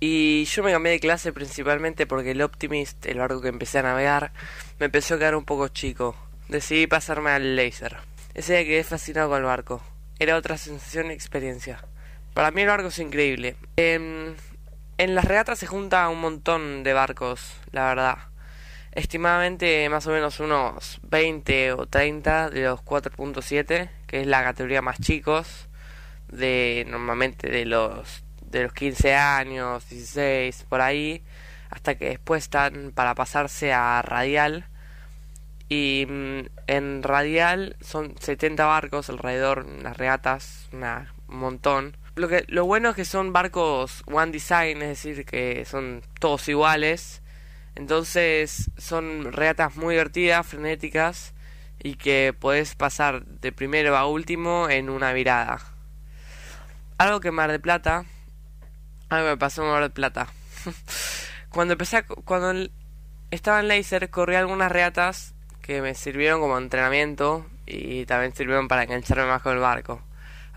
Y yo me cambié de clase principalmente porque el Optimist, el barco que empecé a navegar, me empezó a quedar un poco chico. Decidí pasarme al laser. Ese día quedé fascinado con el barco. Era otra sensación y experiencia. Para mí el barco es increíble. En, en las regatas se junta un montón de barcos, la verdad. Estimadamente más o menos unos 20 o 30 de los 4.7, que es la categoría más chicos, de normalmente de los de los 15 años, 16, por ahí, hasta que después están para pasarse a radial. Y mm, en radial son 70 barcos alrededor, las regatas, un montón. Lo, que, lo bueno es que son barcos one design, es decir, que son todos iguales. Entonces son regatas muy divertidas, frenéticas y que puedes pasar de primero a último en una virada. Algo que Mar de Plata algo me pasó en Mar del Plata. cuando empecé, cuando estaba en Laser, corrí algunas reatas que me sirvieron como entrenamiento y también sirvieron para engancharme más con el barco.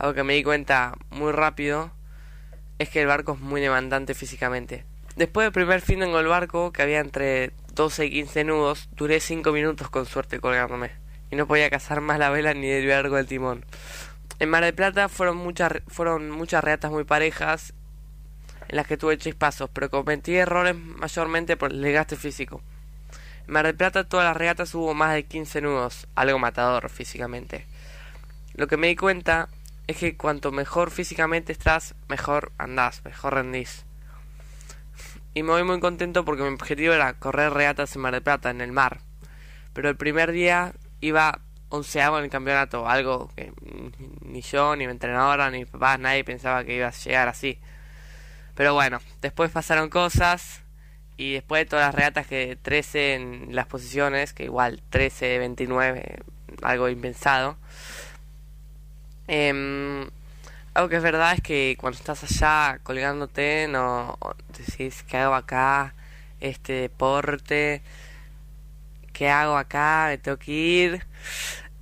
Algo que me di cuenta muy rápido es que el barco es muy demandante físicamente. Después del primer fin en el barco, que había entre 12 y 15 nudos, duré 5 minutos con suerte colgándome. Y no podía cazar más la vela ni desviar algo del timón. En Mar del Plata fueron muchas, fueron muchas reatas muy parejas en las que tuve chispazos, pero cometí errores mayormente por el desgaste físico. En Mar del Plata todas las regatas hubo más de 15 nudos, algo matador físicamente. Lo que me di cuenta es que cuanto mejor físicamente estás, mejor andás, mejor rendís. Y me voy muy contento porque mi objetivo era correr regatas en Mar del Plata, en el mar. Pero el primer día iba onceavo en el campeonato, algo que ni yo, ni mi entrenadora, ni mi papá, nadie pensaba que iba a llegar así. Pero bueno, después pasaron cosas y después de todas las regatas que 13 en las posiciones, que igual 13, 29, algo impensado. Eh, algo que es verdad es que cuando estás allá colgándote, no decís, ¿qué hago acá? Este deporte, ¿qué hago acá? Me tengo que ir.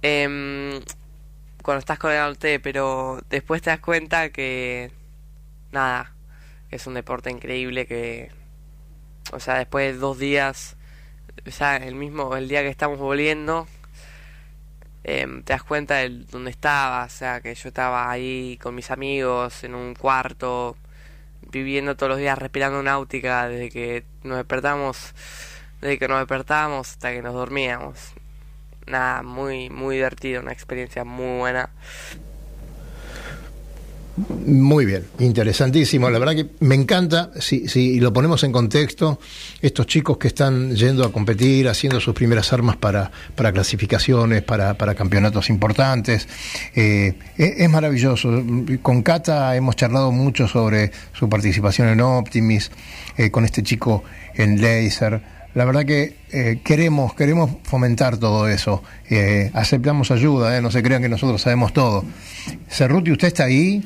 Eh, cuando estás colgándote, pero después te das cuenta que nada, es un deporte increíble que, o sea, después de dos días, o sea, el mismo, el día que estamos volviendo, eh, te das cuenta de dónde estaba, o sea, que yo estaba ahí con mis amigos en un cuarto, viviendo todos los días respirando náutica desde que nos despertamos, desde que nos despertábamos hasta que nos dormíamos. Nada, muy, muy divertido, una experiencia muy buena. Muy bien, interesantísimo. La verdad que me encanta, si, si lo ponemos en contexto, estos chicos que están yendo a competir, haciendo sus primeras armas para, para clasificaciones, para, para campeonatos importantes. Eh, es, maravilloso. Con Cata hemos charlado mucho sobre su participación en Optimis, eh, con este chico en Laser. La verdad que eh, queremos, queremos fomentar todo eso. aceptamos ayuda, no se crean que nosotros sabemos todo. Cerruti, ¿usted está ahí?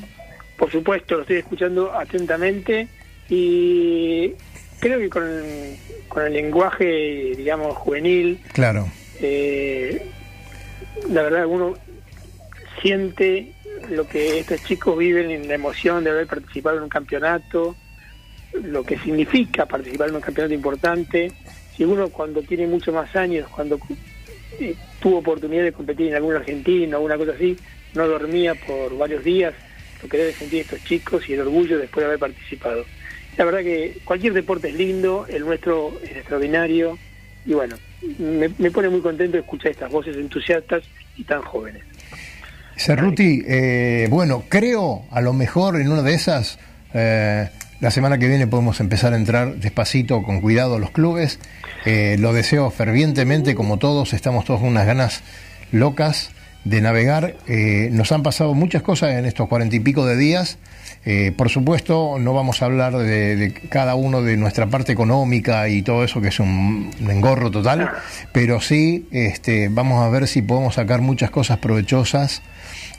Por supuesto, lo estoy escuchando atentamente y creo que con, con el lenguaje, digamos, juvenil, claro. Eh, la verdad uno siente lo que estos chicos viven en la emoción de haber participado en un campeonato, lo que significa participar en un campeonato importante. Si uno cuando tiene muchos más años, cuando eh, tuvo oportunidad de competir en algún argentino alguna cosa así, no dormía por varios días, lo que sentir estos chicos y el orgullo después de haber participado. La verdad que cualquier deporte es lindo, el nuestro es extraordinario y bueno, me, pone muy contento escuchar estas voces entusiastas y tan jóvenes. Cerruti, eh, bueno, creo a lo mejor en una de esas, eh, la semana que viene podemos empezar a entrar despacito, con cuidado a los clubes. Eh, lo deseo fervientemente, como todos, estamos todos con unas ganas locas de navegar. Eh, nos han pasado muchas cosas en estos cuarenta y pico de días. Eh, por supuesto, no vamos a hablar de, cada uno de nuestra parte económica y todo eso, que es un, engorro total, pero sí este, vamos a ver si podemos sacar muchas cosas provechosas,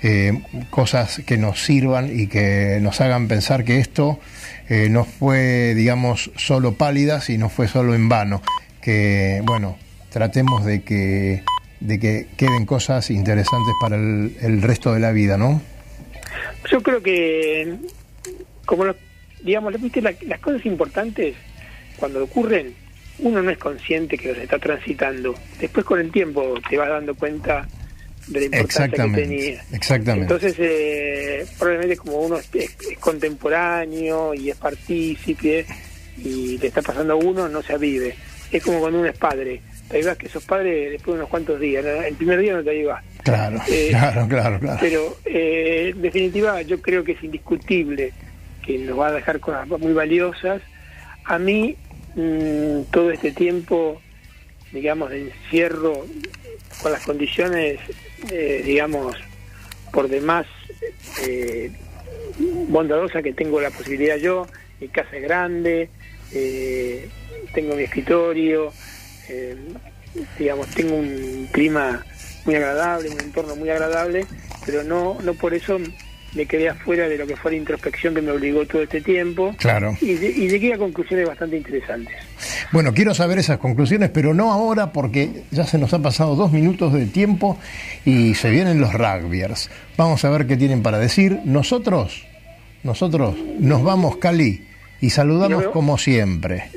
eh, cosas que nos sirvan y que nos hagan pensar que esto no fue, digamos, solo pálida, sino fue solo en vano. Que, bueno, tratemos de que, de que queden cosas interesantes para el, el resto de la vida, ¿no? Yo creo que, como lo- digamos, ¿viste? La- las cosas importantes, cuando ocurren, uno no es consciente que los está transitando. Después con el tiempo te vas dando cuenta de la importancia que tenía. exactamente. Entonces, eh, probablemente como uno es, es- es contemporáneo y es partícipe y le está pasando a uno, no se avive. Es como cuando uno es padre. Te avivas que sos padre después de unos cuantos días. El primer día no te. Claro, Eh, claro, claro, claro. Pero eh, en definitiva yo creo que es indiscutible que nos va a dejar cosas muy valiosas. A mí mm, todo este tiempo, digamos, de encierro con las condiciones, eh, digamos, por demás eh, bondadosas que tengo la posibilidad yo, mi casa es grande, eh, tengo mi escritorio, eh, digamos, tengo un clima muy agradable, un entorno muy agradable, pero no, no por eso me quedé afuera de lo que fue la introspección que me obligó todo este tiempo. Claro. Y, llegué a conclusiones bastante interesantes. Bueno, quiero saber esas conclusiones, pero no ahora porque ya se nos ha pasado dos minutos de tiempo y se vienen los rugbyers. Vamos a ver qué tienen para decir. Nosotros, nosotros nos vamos, Cali, y saludamos como siempre.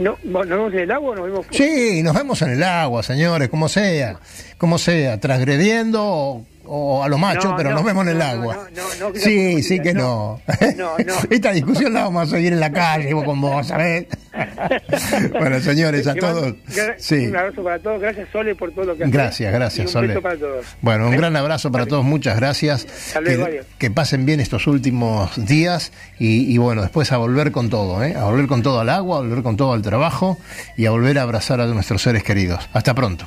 No, ¿Nos vemos en el agua o nos vemos Sí, nos vemos en el agua, señores, como sea, como sea, transgrediendo o, a lo macho, No, pero no, nos vemos en el agua. no, no, no, que sí, sí que no, no. no, no. Esta discusión la vamos a seguir en la calle, vos con vos, ¿sabés? bueno, señores, a todos. Sí. Un abrazo para todos. Gracias, Sole, por todo lo que haces. Gracias, gracias, Y un Sole. para todos. Bueno, un gran abrazo para todos, muchas gracias. luego, Que, que pasen bien estos últimos días y, y bueno, después a volver con todo, ¿eh? a volver con todo al agua, a volver con todo al trabajo y a volver a abrazar a nuestros seres queridos. Hasta pronto.